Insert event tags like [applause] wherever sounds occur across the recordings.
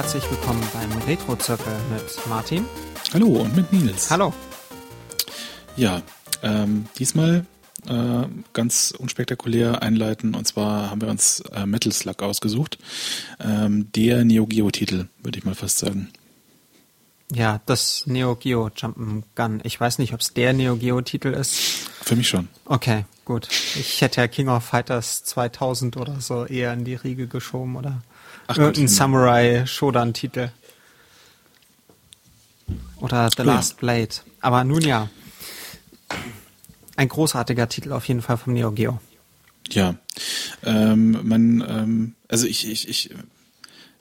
Herzlich willkommen beim Retro-Zirkel mit Martin. Hallo und mit Nils. Hallo. Ja, ähm, diesmal äh, ganz unspektakulär einleiten und zwar haben wir uns äh, Metal Slug ausgesucht. Ähm, der Neo Geo Titel, würde ich mal fast sagen. Ja, das Neo Geo Jump'n'Gun. Ich weiß nicht, ob es der Neo Geo Titel ist. Für mich schon. Okay, gut. Ich hätte ja King of Fighters 2000 oder so eher in die Riege geschoben oder Ach irgendein Gott. Samurai Shodan Titel. Oder The Oh ja. Last Blade. Aber nun ja. Ein großartiger Titel auf jeden Fall vom Neo Geo. Ja, ähm, man, ähm, also ich, ich, ich,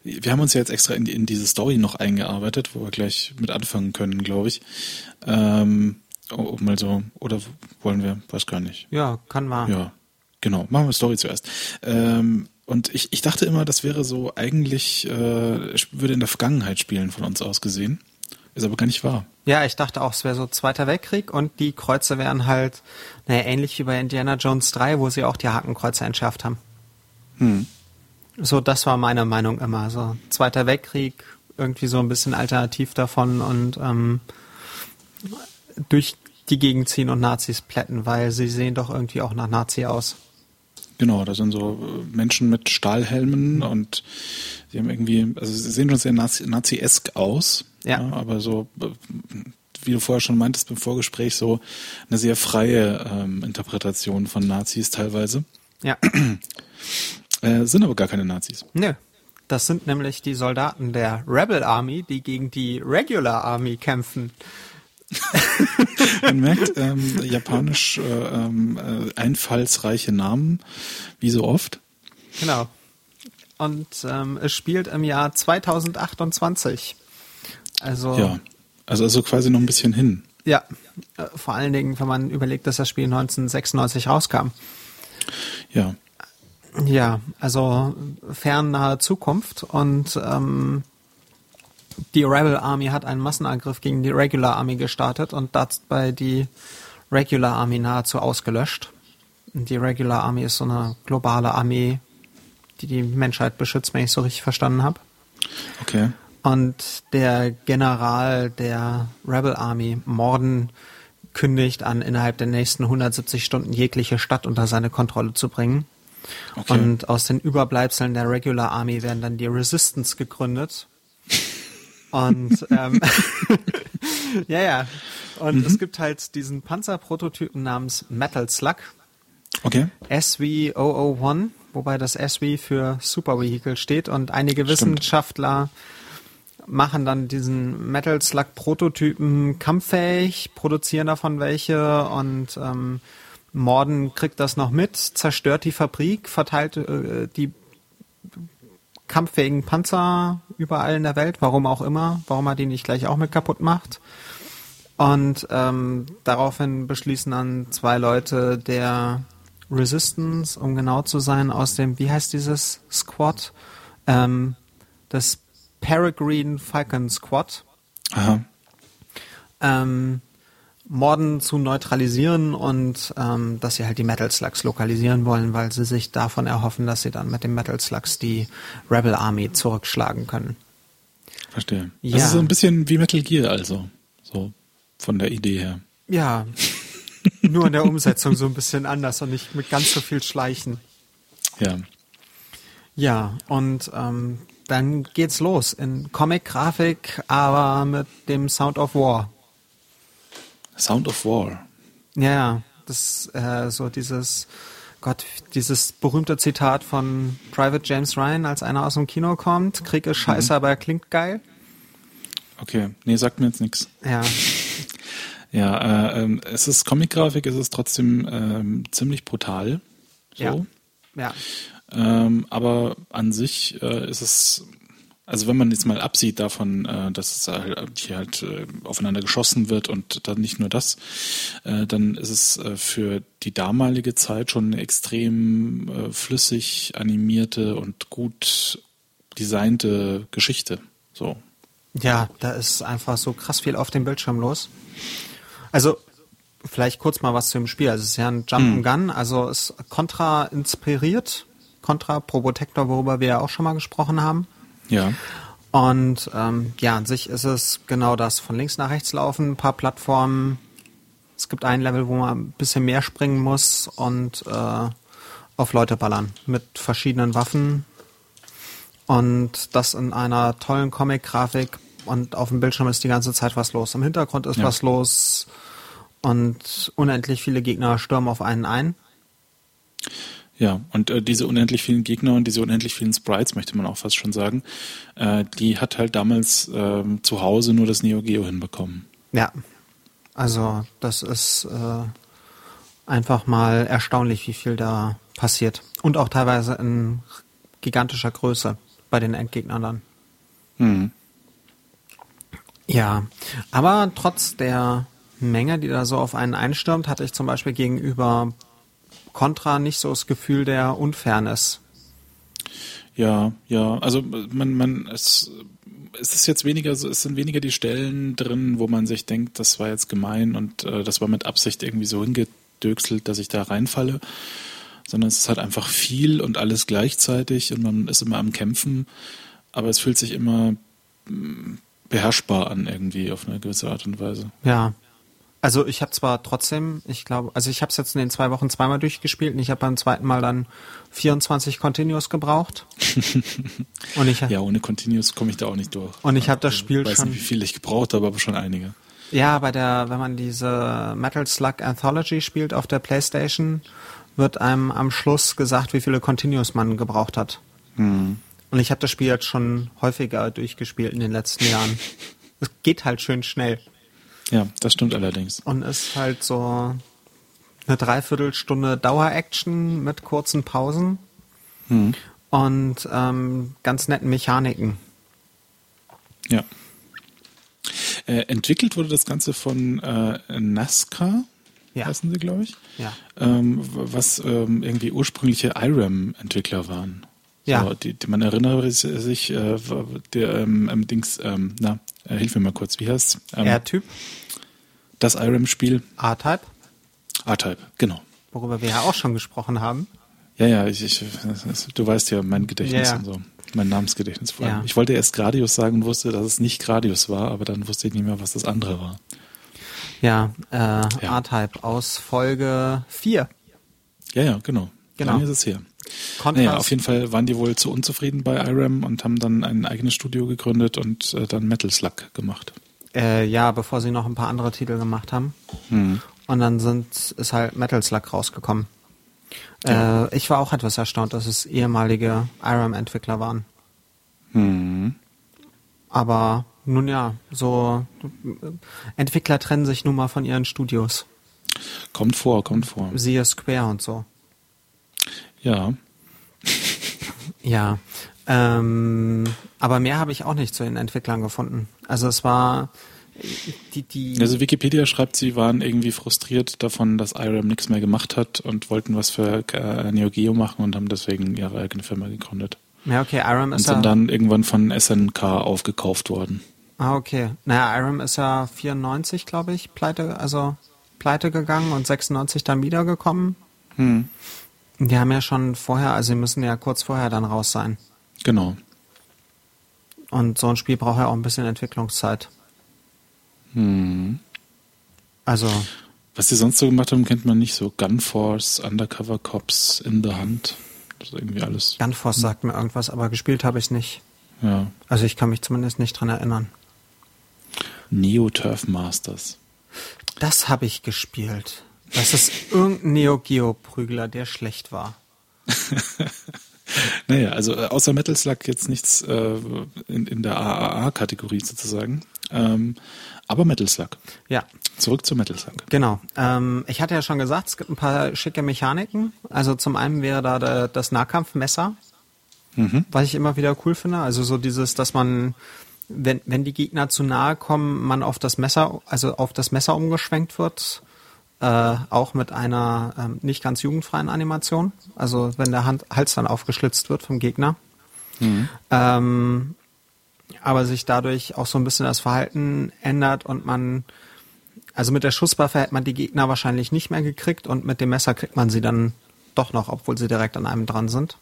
wir haben uns ja jetzt extra in, die, in diese Story noch eingearbeitet, wo wir gleich mit anfangen können, glaube ich. Ähm, oh, mal so, oder wollen wir? Weiß gar nicht. Ja, kann man. Ja, genau. Machen wir Story zuerst. Ähm, und ich, ich dachte immer, das wäre so eigentlich, äh, würde in der Vergangenheit spielen von uns aus gesehen. Ist aber gar nicht wahr. Ja, ich dachte auch, es wäre so Zweiter Weltkrieg und die Kreuze wären halt, naja, ähnlich wie bei Indiana Jones 3, wo sie auch die Hakenkreuze entschärft haben. Hm. So, das war meine Meinung immer. So, Zweiter Weltkrieg, irgendwie so ein bisschen alternativ davon und ähm, durch die Gegend ziehen und Nazis plätten, weil sie sehen doch irgendwie auch nach Nazi aus. Genau, da sind so äh, Menschen mit Stahlhelmen und sie haben irgendwie, also sie sehen schon sehr Nazi- Nazi-esk aus. Ja. Aber so, äh, wie du vorher schon meintest im Vorgespräch, so eine sehr freie ähm, Interpretation von Nazis teilweise. Ja, [clears throat] Äh, sind aber gar keine Nazis. nö. Das sind nämlich die Soldaten der Rebel Army, die gegen die Regular Army kämpfen. [laughs] Man merkt ähm, japanisch äh, ähm, äh, einfallsreiche Namen, wie so oft. Genau. Und ähm, es spielt im Jahr 2028. Also Ja. Also, also quasi noch ein bisschen hin. ja, äh, vor allen Dingen, wenn man überlegt, dass das Spiel 1996 rauskam. Ja. Ja, also fernahe Zukunft und ähm, die Rebel Army hat einen Massenangriff gegen die Regular Army gestartet und dabei die Regular Army nahezu ausgelöscht. Die Regular Army ist so eine globale Armee, die die Menschheit beschützt, wenn ich so richtig verstanden habe. Okay. Und der General der Rebel Army, Morden, kündigt an, innerhalb der nächsten 170 Stunden jegliche Stadt unter seine Kontrolle zu bringen. Okay. Und aus den Überbleibseln der Regular Army werden dann die Resistance gegründet. Und ähm, [laughs] ja, ja. Und es gibt halt diesen Panzerprototypen namens Metal Slug, Okay. SW001, wobei das SW für Super Vehicle steht und einige Wissenschaftler machen dann diesen Metal Slug Prototypen kampffähig, produzieren davon welche und ähm, Morden kriegt das noch mit, zerstört die Fabrik, verteilt äh, die kampffähigen Panzer überall in der Welt, warum auch immer, warum er die nicht gleich auch mit kaputt macht. Und ähm, daraufhin beschließen dann zwei Leute der Resistance, um genau zu sein, aus dem, wie heißt dieses Squad? Ähm, das Peregrine Falcon Squad, Aha. ähm, Morden zu neutralisieren und ähm, dass sie halt die Metal Slugs lokalisieren wollen, weil sie sich davon erhoffen, dass sie dann mit den Metal Slugs die Rebel Army zurückschlagen können. Verstehe. Ja. Das ist so ein bisschen wie Metal Gear, also. So von der Idee her. Ja, [laughs] nur in der Umsetzung so ein bisschen anders und nicht mit ganz so viel Schleichen. Ja. Ja, und ähm, dann geht's los in Comic-Grafik, aber mit dem Sound of War. Sound of War. Ja, Ja, das äh, so dieses Gott, dieses berühmte Zitat von Private James Ryan, als einer aus dem Kino kommt, Krieg ist scheiße, aber er klingt geil. Okay. Nee, sagt mir jetzt nichts. Ja, [laughs] Ja, äh, ähm, es ist Comic-Grafik, es ist trotzdem ähm, ziemlich brutal. So. Ja. ja, Ähm, aber an sich äh, ist es, also wenn man jetzt mal absieht davon, äh, dass es halt, hier halt äh, aufeinander geschossen wird und dann nicht nur das, äh, dann ist es für die damalige Zeit schon eine extrem flüssig animierte und gut designte Geschichte. So. Ja, da ist einfach so krass viel auf dem Bildschirm los. Also, vielleicht kurz mal was zu dem Spiel. Also, es ist ja ein Jump'n'Gun, also ist Contra inspiriert. Contra Probotector, worüber wir ja auch schon mal gesprochen haben. Ja. Und ähm, ja, an sich ist es genau das, von links nach rechts laufen, ein paar Plattformen. Es gibt ein Level, wo man ein bisschen mehr springen muss und äh, auf Leute ballern mit verschiedenen Waffen. Und das in einer tollen Comic-Grafik und auf dem Bildschirm ist die ganze Zeit was los. Im Hintergrund ist Ja. was los und unendlich viele Gegner stürmen auf einen ein. Ja, und äh, diese unendlich vielen Gegner und diese unendlich vielen Sprites, möchte man auch fast schon sagen, äh, die hat halt damals ähm, zu Hause nur das Neo Geo hinbekommen. Ja, also das ist äh, einfach mal erstaunlich, wie viel da passiert. Und auch teilweise in gigantischer Größe bei den Endgegnern dann. Hm. Ja, aber trotz der Menge, die da so auf einen einstürmt, hatte ich zum Beispiel gegenüber Contra nicht so das Gefühl der Unfairness. Ja, ja, also man, man, es, es ist jetzt weniger, so- es sind weniger die Stellen drin, wo man sich denkt, das war jetzt gemein und äh, das war mit Absicht irgendwie so hingedöxelt, dass ich da reinfalle, sondern es ist halt einfach viel und alles gleichzeitig und man ist immer am Kämpfen, aber es fühlt sich immer mm, beherrschbar an irgendwie auf eine gewisse Art und Weise. Ja. Also ich habe zwar trotzdem, ich glaube, also ich habe es jetzt in den zwei Wochen zweimal durchgespielt und ich habe beim zweiten Mal dann 24 Continues gebraucht. [laughs] und ich, Ja, ohne Continuous komme ich da auch nicht durch. Und ich hab das Spiel ich weiß schon- nicht, wie viel ich gebraucht habe, aber schon einige. Ja, bei der, wenn man diese Metal Slug Anthology spielt auf der Playstation, wird einem am Schluss gesagt, wie viele Continues man gebraucht hat. Hm. Und ich habe das Spiel jetzt schon häufiger durchgespielt in den letzten Jahren. [laughs] Es geht halt schön schnell Ja, das stimmt allerdings. und ist halt so eine Dreiviertelstunde Dauer-Action mit kurzen Pausen Hm. und ähm, ganz netten Mechaniken. Ja. Äh, entwickelt wurde das Ganze von äh, NASCAR, Ja. heißen sie, glaube ich. Ja. Ähm, was ähm, irgendwie ursprüngliche IRAM-Entwickler waren. Ja. So, die, die, man erinnere sich, äh, der ähm, Dings, ähm, na, äh, hilf mir mal kurz, wie heißt's? Ähm, R-Typ, das IRAM-Spiel, A-Type, R-Type, genau. worüber wir ja auch schon gesprochen haben. Ja, ja, ich, ich, du weißt ja mein Gedächtnis Ja, ja. und so. Mein Namensgedächtnis vor allem. Ja. Ich wollte erst Gradius sagen und wusste, dass es nicht Gradius war, aber dann wusste ich nicht mehr, was das andere war. Ja, äh, R-Type aus Folge 4. Ja, ja, genau. Genau. Lange ist es her. Kontrast- Naja, auf jeden Fall waren die wohl zu unzufrieden bei IRAM und haben dann ein eigenes Studio gegründet und äh, dann Metal Slug gemacht. Äh, ja, bevor sie noch ein paar andere Titel gemacht haben. Hm. Und dann sind, ist halt Metal Slug rausgekommen. Ja. Äh, ich war auch etwas erstaunt, dass es ehemalige IRAM-Entwickler waren. Hm. Aber nun ja, so äh, Entwickler trennen sich nun mal von ihren Studios. Kommt vor, kommt vor. Siehe Square und so. Ja. Ja. Ähm, aber mehr habe ich auch nicht zu den Entwicklern gefunden. Also es war die, die Also Wikipedia schreibt, sie waren irgendwie frustriert davon, dass IRAM nichts mehr gemacht hat und wollten was für äh, Neo Geo machen und haben deswegen ihre eigene Firma gegründet. Ja, okay, IRAM Und ist ja. sind dann irgendwann von SNK aufgekauft worden. Ah, okay. Naja, IRAM ist ja 94, glaube ich, pleite, also pleite gegangen und 96 dann wiedergekommen. Hm. Die haben ja schon vorher, also sie müssen ja kurz vorher dann raus sein. Genau. Und so ein Spiel braucht ja auch ein bisschen Entwicklungszeit. Hm. Also, Was die sonst so gemacht haben, kennt man nicht so. Gunforce, Undercover Cops, In the Hunt. Das ist irgendwie alles. Gunforce sagt mir irgendwas, aber gespielt habe ich nicht. Ja. Also ich kann mich zumindest nicht dran erinnern. Neo Turf Masters. Das habe ich gespielt. Das ist irgendein Neo Geo Prügler, der schlecht war. [laughs] [laughs] Naja, also äh, außer Metal Slug jetzt nichts äh, in, in der AAA-Kategorie sozusagen. Ähm, aber Metal Slug. Ja, Zurück zu Metal Slug. genau. Ähm, ich hatte ja schon gesagt, es gibt ein paar schicke Mechaniken. Also zum einen wäre da der, das Nahkampfmesser, Mhm. was ich immer wieder cool finde. Also so dieses, dass man, wenn, wenn die Gegner zu nahe kommen, man auf das Messer, also auf das Messer umgeschwenkt wird. Äh, auch mit einer ähm, nicht ganz jugendfreien Animation. Also wenn der Hand, Hals dann aufgeschlitzt wird vom Gegner. Ähm, aber sich dadurch auch so ein bisschen das Verhalten ändert und man, also mit der Schusswaffe hätte man die Gegner wahrscheinlich nicht mehr gekriegt und mit dem Messer kriegt man sie dann doch noch, obwohl sie direkt an einem dran sind.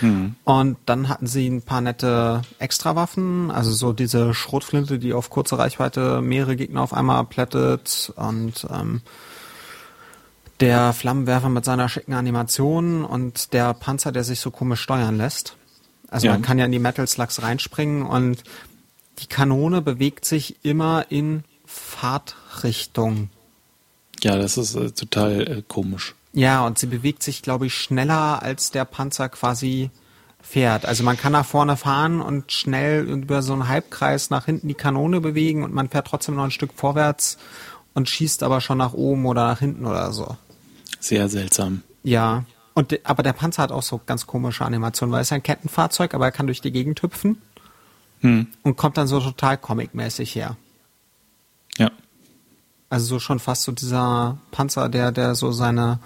Mhm. Und dann hatten sie ein paar nette Extrawaffen, also so diese Schrotflinte, die auf kurze Reichweite mehrere Gegner auf einmal plättet und ähm, der Flammenwerfer mit seiner schicken Animation und der Panzer, der sich so komisch steuern lässt. Also ja. man kann ja in die Metal Slugs reinspringen und die Kanone bewegt sich immer in Fahrtrichtung. Ja, das ist äh, total äh, komisch. Ja, und sie bewegt sich, glaube ich, schneller als der Panzer quasi fährt. Also man kann nach vorne fahren und schnell über so einen Halbkreis nach hinten die Kanone bewegen und man fährt trotzdem noch ein Stück vorwärts und schießt aber schon nach oben oder nach hinten oder so. Sehr seltsam. Ja. Und, aber der Panzer hat auch so ganz komische Animationen, weil es ist ein Kettenfahrzeug, aber er kann durch die Gegend hüpfen hm. und kommt dann so total comicmäßig her. Also so schon fast so dieser Panzer, der, der so seine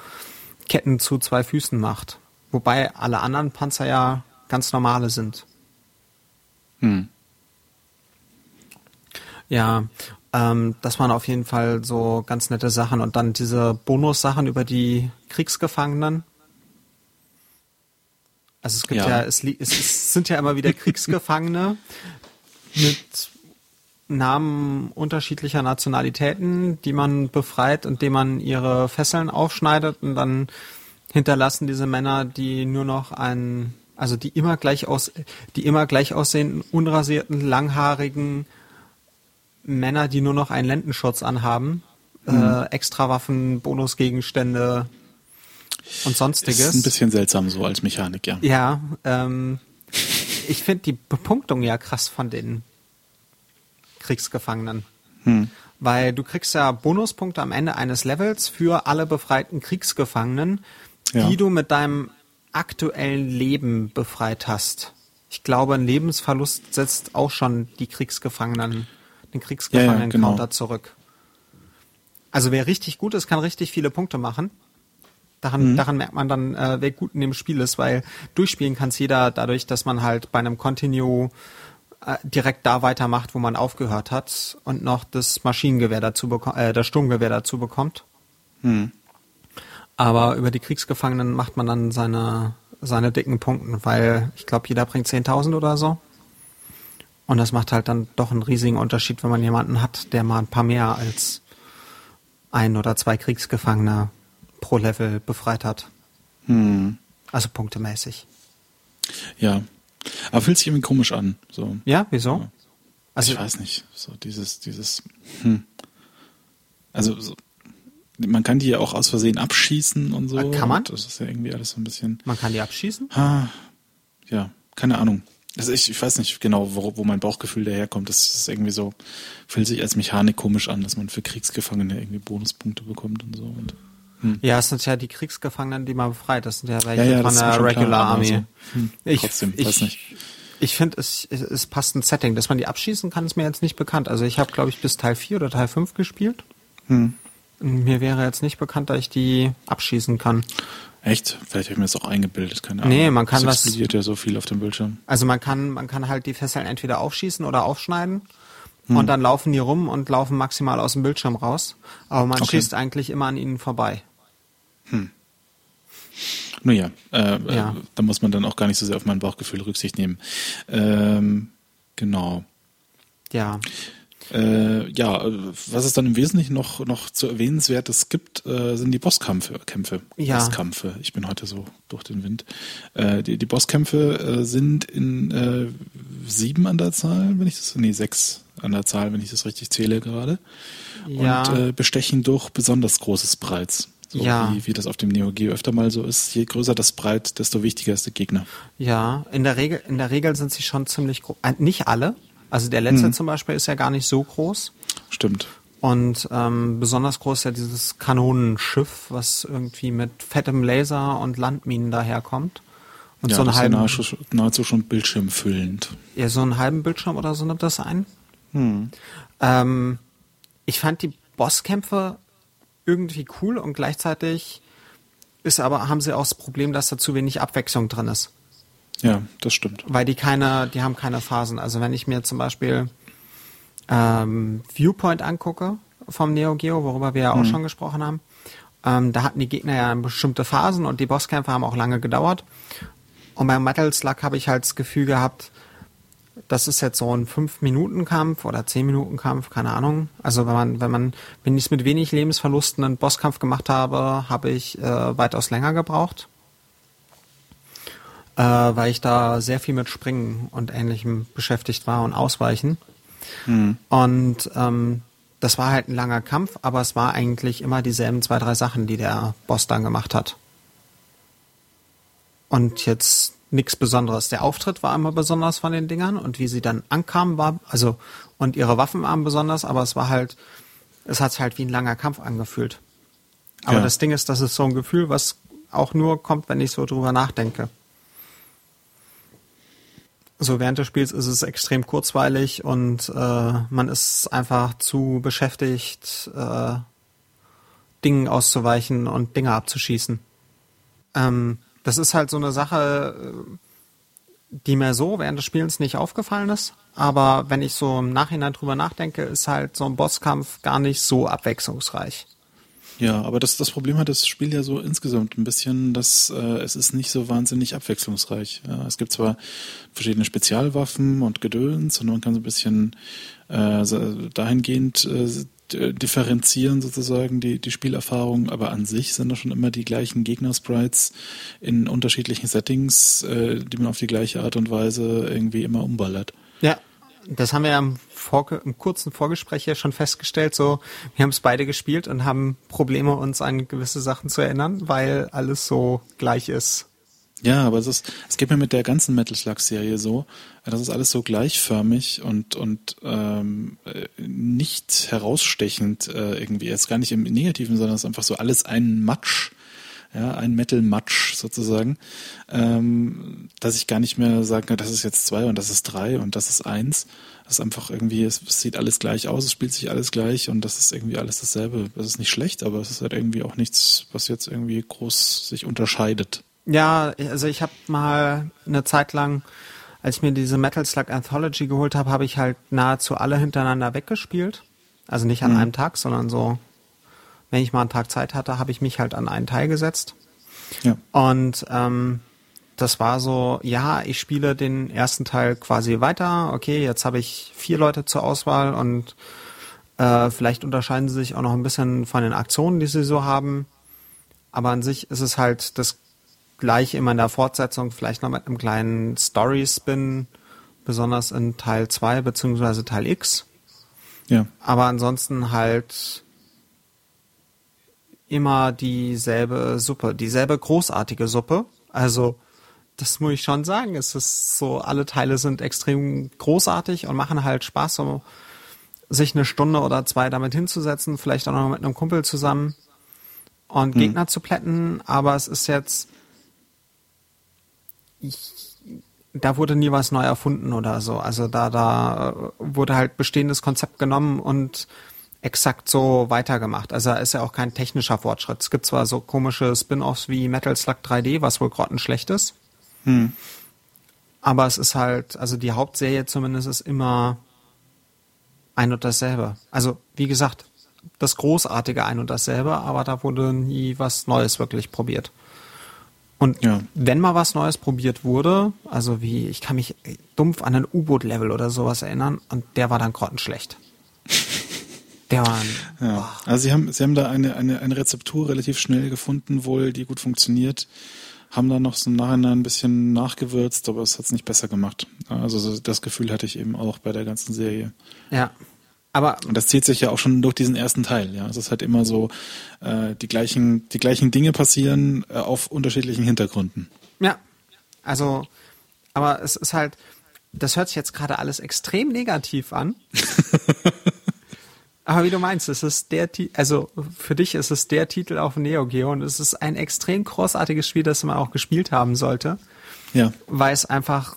Ketten zu zwei Füßen macht. Wobei alle anderen Panzer ja ganz normale sind. Hm. Ja, ähm, das waren auf jeden Fall so ganz nette Sachen. Und dann diese Bonussachen über die Kriegsgefangenen. Also es gibt ja, ja es, es, sind ja immer wieder [laughs] Kriegsgefangene mit Namen unterschiedlicher Nationalitäten, die man befreit, indem man ihre Fesseln aufschneidet und dann hinterlassen diese Männer, die nur noch einen, also die immer gleich aus, die immer gleich aussehenden, unrasierten, langhaarigen Männer, die nur noch einen Lendenschutz anhaben, mhm. äh, Extrawaffen, Bonusgegenstände und sonstiges. Ist ein bisschen seltsam so als Mechanik, ja. Ja, ähm, ich finde die Bepunktung ja krass von den Kriegsgefangenen. Hm. Weil du kriegst ja Bonuspunkte am Ende eines Levels für alle befreiten Kriegsgefangenen, ja. die du mit deinem aktuellen Leben befreit hast. Ich glaube, ein Lebensverlust setzt auch schon die Kriegsgefangenen, den Kriegsgefangenen-Counter ja, ja, genau. zurück. Also wer richtig gut ist, kann richtig viele Punkte machen. Daran, mhm. daran merkt man dann, äh, wer gut in dem Spiel ist, weil durchspielen kann es jeder dadurch, dass man halt bei einem Continue direkt da weitermacht, wo man aufgehört hat und noch das Maschinengewehr dazu bekommt, äh, das Sturmgewehr dazu bekommt. Mhm. Aber über die Kriegsgefangenen macht man dann seine, seine dicken Punkte, weil ich glaube, jeder bringt 10.000 oder so. Und das macht halt dann doch einen riesigen Unterschied, wenn man jemanden hat, der mal ein paar mehr als ein oder zwei Kriegsgefangene pro Level befreit hat. Hm. Also punktemäßig. Ja. Aber fühlt sich irgendwie komisch an. So. Ja, wieso? Ja. Also, ich weiß nicht. So dieses, dieses, hm. Also so, man kann die ja auch aus Versehen abschießen und so. Äh, kann man? Das ist ja irgendwie alles so ein bisschen. Man kann die abschießen? Ha, ja, keine Ahnung. Also ich, ich weiß nicht genau, wo, wo mein Bauchgefühl daherkommt. Das ist irgendwie so, fühlt sich als Mechanik komisch an, dass man für Kriegsgefangene irgendwie Bonuspunkte bekommt und so. Und, hm. Ja, es sind ja die Kriegsgefangenen, die man befreit. Das sind ja welche ja, ja, von der Regular klar, Army. So. Hm. Ich, Trotzdem, ich, weiß nicht. Ich finde, es, es passt ein Setting. Dass man die abschießen kann, ist mir jetzt nicht bekannt. Also ich habe, glaube ich, bis Teil 4 oder Teil 5 gespielt. Hm. Mir wäre jetzt nicht bekannt, dass ich die abschießen kann. Echt? Vielleicht habe ich mir das auch eingebildet, keine Ahnung. Nee, man kann das. explodiert ja so viel auf dem Bildschirm. Also man kann, man kann halt die Fesseln entweder aufschießen oder aufschneiden. Hm. Und dann laufen die rum und laufen maximal aus dem Bildschirm raus. Aber man okay. schießt eigentlich immer an ihnen vorbei. Hm. Nun ja, äh, ja. Äh, da muss man dann auch gar nicht so sehr auf mein Bauchgefühl Rücksicht nehmen. Ähm, genau. Ja. Äh, ja, was es dann im Wesentlichen noch, noch zu erwähnenswertes gibt, äh, sind die Bosskämpfe. Kämpfe, ja. Bosskämpfe. Ich bin heute so durch den Wind. Äh, die, die Bosskämpfe äh, sind in äh, sieben an der Zahl, wenn ich das, nee, sechs an der Zahl, wenn ich das richtig zähle gerade. Ja. Und äh, bestechen durch besonders großes Breits. So ja. wie, wie das auf dem Neo Geo öfter mal so ist. Je größer das Breit, desto wichtiger ist der Gegner. Ja, in der Regel, in der Regel sind sie schon ziemlich groß. Nicht alle, also der letzte mhm. zum Beispiel ist ja gar nicht so groß. Stimmt. Und ähm, besonders groß ist ja dieses Kanonenschiff, was irgendwie mit fettem Laser und Landminen daherkommt. Und ja, so einen halben, ist ja nahezu schon bildschirmfüllend. Ja, so einen halben Bildschirm oder so nimmt das ein. Hm. Ähm, ich fand die Bosskämpfe irgendwie cool und gleichzeitig ist aber, haben sie auch das Problem, dass da zu wenig Abwechslung drin ist. Ja, das stimmt. Weil die keine, die haben keine Phasen. Also wenn ich mir zum Beispiel ähm, Viewpoint angucke vom Neo Geo, worüber wir ja auch mhm. schon gesprochen haben, ähm, da hatten die Gegner ja bestimmte Phasen und die Bosskämpfe haben auch lange gedauert. Und beim Metal Slug habe ich halt das Gefühl gehabt, das ist jetzt so ein 5-Minuten-Kampf oder 10-Minuten-Kampf, keine Ahnung. Also wenn man, wenn man, wenn ich es mit wenig Lebensverlusten einen Bosskampf gemacht habe, habe ich äh, weitaus länger gebraucht. Äh, weil ich da sehr viel mit Springen und ähnlichem beschäftigt war und Ausweichen. Mhm. Und ähm, das war halt ein langer Kampf, aber es war eigentlich immer dieselben zwei, drei Sachen, die der Boss dann gemacht hat. Und jetzt nichts Besonderes. Der Auftritt war immer besonders von den Dingern und wie sie dann ankamen war, also und ihre Waffen waren besonders, aber es war halt, es hat sich halt wie ein langer Kampf angefühlt. Aber ja. das Ding ist, das ist so ein Gefühl, was auch nur kommt, wenn ich so drüber nachdenke. So während des Spiels ist es extrem kurzweilig und äh, man ist einfach zu beschäftigt, äh, Dingen auszuweichen und Dinge abzuschießen. Ähm, das ist halt so eine Sache, äh, die mir so während des Spielens nicht aufgefallen ist. Aber wenn ich so im Nachhinein drüber nachdenke, ist halt so ein Bosskampf gar nicht so abwechslungsreich. Ja, aber das, das Problem hat das Spiel ja so insgesamt ein bisschen, dass äh, es ist nicht so wahnsinnig abwechslungsreich. Ja, es gibt zwar verschiedene Spezialwaffen und Gedöns und man kann so ein bisschen äh, dahingehend äh, differenzieren sozusagen die, die Spielerfahrung, aber an sich sind das schon immer die gleichen Gegner-Sprites in unterschiedlichen Settings, äh, die man auf die gleiche Art und Weise irgendwie immer umballert. Ja, das haben wir ja im, im kurzen Vorgespräch ja schon festgestellt. So, wir haben es beide gespielt und haben Probleme, uns an gewisse Sachen zu erinnern, weil alles so gleich ist. Ja, aber es ist, es geht mir mit der ganzen Metal Slug Serie so, das ist alles so gleichförmig und und ähm, nicht herausstechend äh, irgendwie. Jetzt gar nicht im Negativen, sondern es ist einfach so alles ein Matsch, ja, ein Metal Matsch sozusagen, ähm, dass ich gar nicht mehr kann, das ist jetzt zwei und das ist drei und das ist eins. Das ist einfach irgendwie, es, es sieht alles gleich aus, es spielt sich alles gleich und das ist irgendwie alles dasselbe. Das ist nicht schlecht, aber es ist halt irgendwie auch nichts, was jetzt irgendwie groß sich unterscheidet. Ja, also ich habe mal eine Zeit lang, als ich mir diese Metal Slug Anthology geholt habe, habe ich halt nahezu alle hintereinander weggespielt. Also nicht an mhm. einem Tag, sondern so, wenn ich mal einen Tag Zeit hatte, habe ich mich halt an einen Teil gesetzt. Ja. Und ähm, das war so, ja, ich spiele den ersten Teil quasi weiter. Okay, jetzt habe ich vier Leute zur Auswahl und äh, vielleicht unterscheiden sie sich auch noch ein bisschen von den Aktionen, die sie so haben. Aber an sich ist es halt das gleich immer in der Fortsetzung, vielleicht noch mit einem kleinen Story-Spin, besonders in Teil 2 beziehungsweise Teil X. Ja. Aber ansonsten halt immer dieselbe Suppe, dieselbe großartige Suppe. Also, das muss ich schon sagen. Es ist so, alle Teile sind extrem großartig und machen halt Spaß, so sich eine Stunde oder zwei damit hinzusetzen, vielleicht auch noch mit einem Kumpel zusammen und hm. Gegner zu plätten. Aber es ist jetzt ich, da wurde nie was neu erfunden oder so. Also da, da wurde halt bestehendes Konzept genommen und exakt so weitergemacht. Also ist ja auch kein technischer Fortschritt. Es gibt zwar so komische Spin-offs wie Metal Slug 3D, was wohl grottenschlecht ist. Hm. Aber es ist halt, also die Hauptserie zumindest ist immer ein und dasselbe. Also, wie gesagt, das großartige ein und dasselbe, aber da wurde nie was Neues wirklich probiert. Und ja. wenn mal was Neues probiert wurde, also wie, ich kann mich dumpf an ein U-Boot-Level oder sowas erinnern, und der war dann grottenschlecht. [laughs] Der war ein, ja. Also sie haben, sie haben da eine, eine, eine Rezeptur relativ schnell gefunden, wohl, die gut funktioniert. Haben da noch so im Nachhinein ein bisschen nachgewürzt, aber es hat es nicht besser gemacht. Also das Gefühl hatte ich eben auch bei der ganzen Serie. Ja, aber und das zieht sich ja auch schon durch diesen ersten Teil. Ja, es ist halt immer so, äh, die gleichen, die gleichen Dinge passieren äh, auf unterschiedlichen Hintergründen. Ja, also, aber es ist halt, das hört sich jetzt gerade alles extrem negativ an. [laughs] aber wie du meinst, es ist der, also für dich ist es der Titel auf Neo Geo und es ist ein extrem großartiges Spiel, das man auch gespielt haben sollte. Ja. Weil es einfach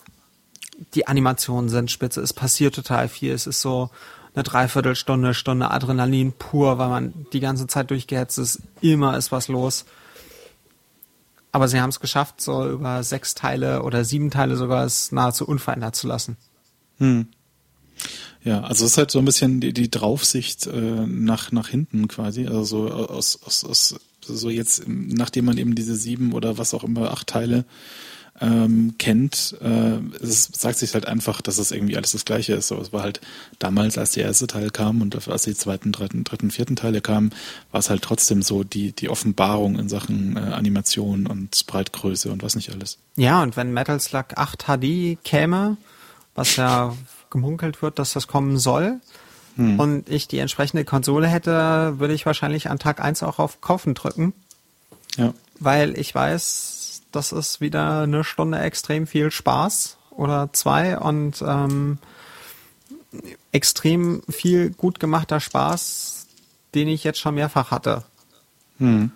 die Animationen sind spitze, es passiert total viel, es ist so eine Dreiviertelstunde, Stunde Adrenalin pur, weil man die ganze Zeit durchgehetzt ist, immer ist was los. Aber sie haben es geschafft, so über sechs Teile oder sieben Teile sogar es nahezu unverändert zu lassen. Hm. Ja, also es ist halt so ein bisschen die, die Draufsicht äh, nach, nach hinten quasi. Also so aus, aus, aus so jetzt, nachdem man eben diese sieben oder was auch immer, acht Teile ähm, kennt, äh, es sagt sich halt einfach, dass es irgendwie alles das Gleiche ist. So, es war halt damals, als der erste Teil kam und als die zweiten, dritten, dritten, vierten Teile kamen, war es halt trotzdem so die, die Offenbarung in Sachen äh, Animation und Spreitgröße und was nicht alles. Ja, und wenn Metal Slug 8 HD käme, was ja gemunkelt wird, dass das kommen soll, hm. und ich die entsprechende Konsole hätte, würde ich wahrscheinlich an Tag 1 auch auf Kaufen drücken. Ja. Weil ich weiß, das ist wieder eine Stunde extrem viel Spaß oder zwei und ähm, extrem viel gut gemachter Spaß, den ich jetzt schon mehrfach hatte. Hm.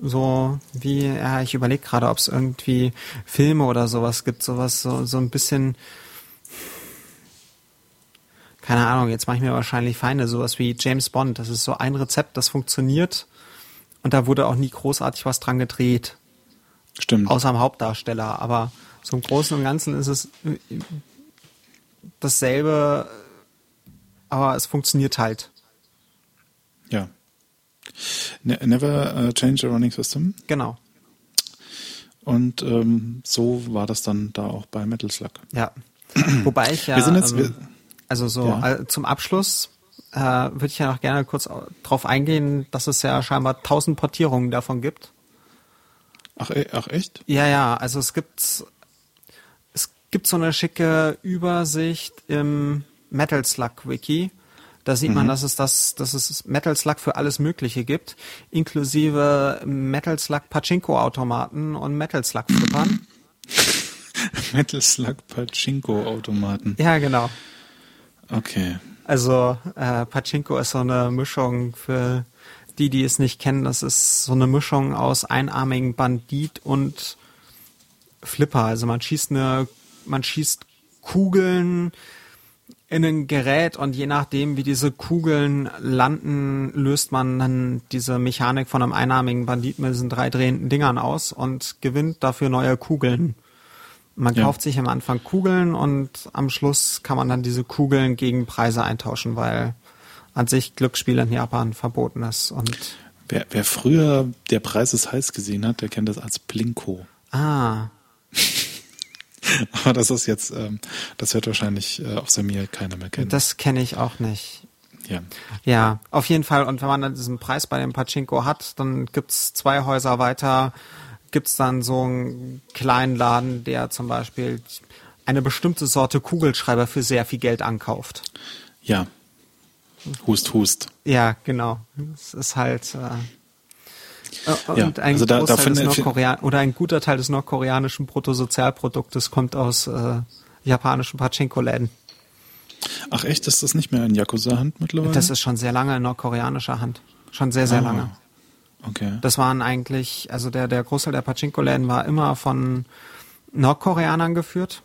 So wie, ja, ich überlege gerade, ob es irgendwie Filme oder sowas gibt, sowas, so, so ein bisschen, keine Ahnung, jetzt mache ich mir wahrscheinlich Feinde, sowas wie James Bond. Das ist so ein Rezept, das funktioniert und da wurde auch nie großartig was dran gedreht. Stimmt. Außer am Hauptdarsteller. Aber so im Großen und Ganzen ist es dasselbe, aber es funktioniert halt. Ja. Ne never uh, change a running system. Genau. Und ähm, so war das dann da auch bei Metal Slug. Ja. Wobei ich ja. Wir sind jetzt, ähm, also so ja. zum Abschluss äh, würde ich ja noch gerne kurz darauf eingehen, dass es ja scheinbar tausend Portierungen davon gibt. Ach, e, ach echt? Ja, ja, also es gibt es gibt so eine schicke Übersicht im Metal Slug Wiki. Da sieht mhm. man, dass es das, dass es Metal Slug für alles Mögliche gibt, inklusive Metal Slug Pachinko Automaten und Metal Slug Flippern. [laughs] Metal Slug Pachinko Automaten. Ja, genau. Okay. Also äh, Pachinko ist so eine Mischung für die, die es nicht kennen. Das ist so eine Mischung aus einarmigen Bandit und Flipper. Also man schießt eine, man schießt Kugeln in ein Gerät und je nachdem, wie diese Kugeln landen, löst man dann diese Mechanik von einem einarmigen Bandit mit diesen drei drehenden Dingern aus und gewinnt dafür neue Kugeln. Man ja. kauft sich am Anfang Kugeln und am Schluss kann man dann diese Kugeln gegen Preise eintauschen, weil an sich Glücksspiel in Japan verboten ist. Und wer, wer früher der Preis ist heiß gesehen hat, der kennt das als Plinko. Ah. [laughs] Aber das ist jetzt, ähm, das wird wahrscheinlich äh, außer mir keiner mehr kennen. Das kenne ich auch nicht. Ja. Ja, auf jeden Fall. Und wenn man dann diesen Preis bei dem Pachinko hat, dann gibt's zwei Häuser weiter gibt's dann so einen kleinen Laden, der zum Beispiel eine bestimmte Sorte Kugelschreiber für sehr viel Geld ankauft. Ja. Hust, hust. Ja, genau. Es ist halt äh, und ja, ein also da, da finde, Nordkorean oder ein guter Teil des nordkoreanischen Bruttosozialproduktes kommt aus äh, japanischen Pachinko-Läden. Ach echt, ist das nicht mehr in Yakuza-Hand mittlerweile? Das ist schon sehr lange in nordkoreanischer Hand. Schon sehr, sehr ah. lange. Okay. Das waren eigentlich, also der, der Großteil der Pachinko-Läden war immer von Nordkoreanern geführt.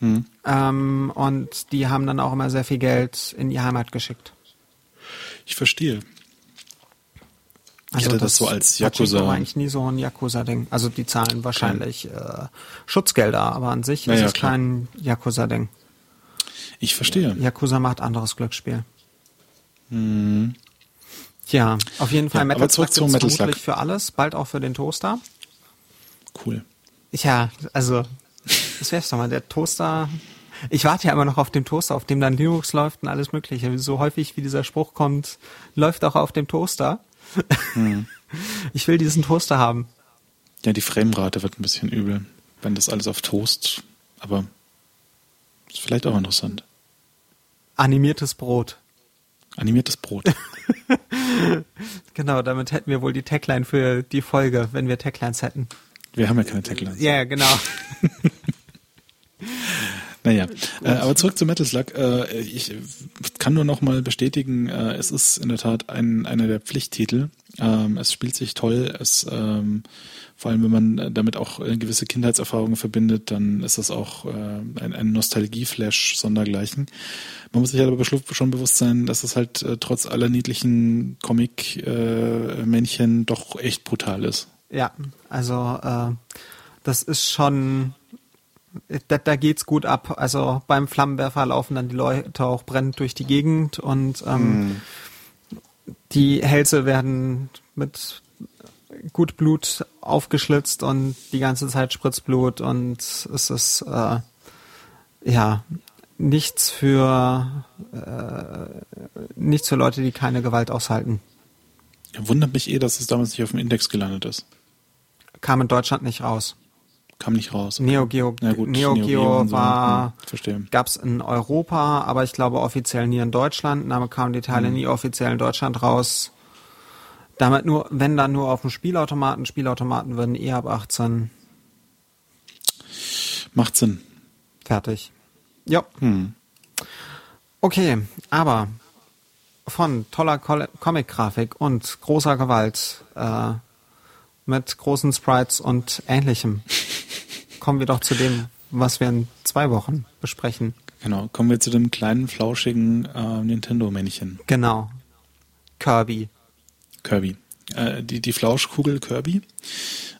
Hm. Ähm, und die haben dann auch immer sehr viel Geld in die Heimat geschickt. Ich verstehe. Ich also hatte das, das so als Yakuza. War eigentlich nie so ein Yakuza-Ding. Also die zahlen wahrscheinlich äh, Schutzgelder, aber an sich naja, ist es klar. kein Yakuza-Ding. Ich verstehe. Yakuza macht anderes Glücksspiel. Hm. Ja, auf jeden Fall ja, Metal Slug zum Metal Slug. für alles, bald auch für den Toaster. Cool. Ja, also das wär's doch mal, der Toaster. Ich warte ja immer noch auf den Toaster, auf dem dann Linux läuft und alles mögliche. So häufig wie dieser Spruch kommt, läuft auch auf dem Toaster. Hm. [laughs] Ich will diesen Toaster haben. Ja, die Framerate wird ein bisschen übel, wenn das alles auf Toast, aber ist vielleicht auch interessant. Animiertes Brot. Animiertes Brot. [laughs] genau, damit hätten wir wohl die Tagline für die Folge, wenn wir Taglines hätten. Wir haben ja keine Taglines. Ja, genau. [laughs] Naja, äh, aber zurück zu Metal Slug. Äh, ich kann nur noch mal bestätigen, äh, es ist in der Tat ein, einer der Pflichttitel. Ähm, es spielt sich toll. Es, ähm, vor allem, wenn man damit auch gewisse Kindheitserfahrungen verbindet, dann ist das auch äh, ein, ein Nostalgie-Flash sondergleichen. Man muss sich aber schon bewusst sein, dass es halt äh, trotz aller niedlichen Comic-Männchen äh, doch echt brutal ist. Ja, also äh, das ist schon da, da geht's gut ab. Also beim Flammenwerfer laufen dann die Leute auch brennend durch die Gegend und ähm, mm. die Hälse werden mit gut Blut aufgeschlitzt und die ganze Zeit spritzt Blut und es ist äh, ja nichts für äh, nichts für Leute, die keine Gewalt aushalten. Wundert mich eh, dass es damals nicht auf dem Index gelandet ist. Kam in Deutschland nicht raus. Kam nicht raus. Neo Geo, Na gut, Neo Neo Geo Geo und so, war, hm, verstehe. gab's in Europa, aber ich glaube offiziell nie in Deutschland. Damit kamen die. Teile nie offiziell in Deutschland raus. Damit nur, wenn dann nur auf dem Spielautomaten. Spielautomaten würden eh ab 18 Macht Sinn. fertig. Ja. Hm. Okay, aber von toller Comic-Grafik und großer Gewalt äh, mit großen Sprites und ähnlichem kommen wir doch zu dem, was wir in zwei Wochen besprechen. Genau. Kommen wir zu dem kleinen, flauschigen äh, Nintendo-Männchen. Genau. Kirby. Kirby. Äh, die, die Flauschkugel Kirby.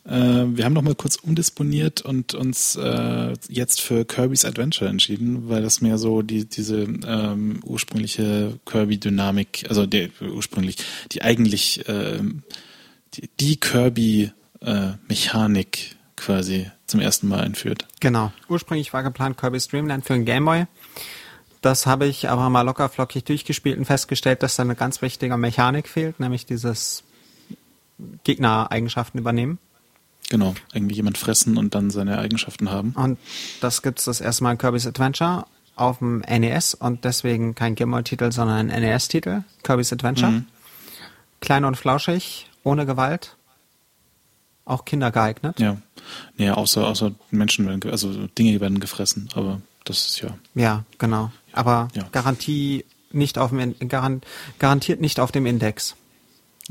Äh, wir haben noch mal kurz umdisponiert und uns äh, jetzt für Kirby's Adventure entschieden, weil das mehr so die, diese ähm, ursprüngliche Kirby-Dynamik, also der ursprünglich, die eigentlich ähm, die, die Kirby-Mechanik quasi zum ersten Mal einführt. Genau. Ursprünglich war geplant Kirby's Dreamland für den Gameboy. Das habe ich aber mal locker flockig durchgespielt und festgestellt, dass da eine ganz wichtige Mechanik fehlt, nämlich dieses Gegnereigenschaften übernehmen. Genau, eigentlich jemand fressen und dann seine Eigenschaften haben. Und das gibt's das erste Mal in Kirby's Adventure auf dem NES und deswegen kein Gameboy-Titel, sondern ein NES-Titel. Kirby's Adventure. Mhm. Klein und flauschig, ohne Gewalt. Auch Kinder geeignet. Ja. Nee, außer, außer Menschen werden, also Dinge werden gefressen, aber das ist ja. Ja, genau. Aber Ja. Garantie nicht auf dem, garantiert nicht auf dem Index.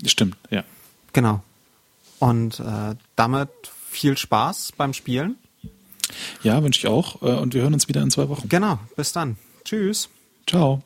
Stimmt, ja. Genau. Und äh, damit viel Spaß beim Spielen. Ja, wünsche ich auch. äh, Und wir hören uns wieder in zwei Wochen. Genau. Bis dann. Tschüss. Ciao.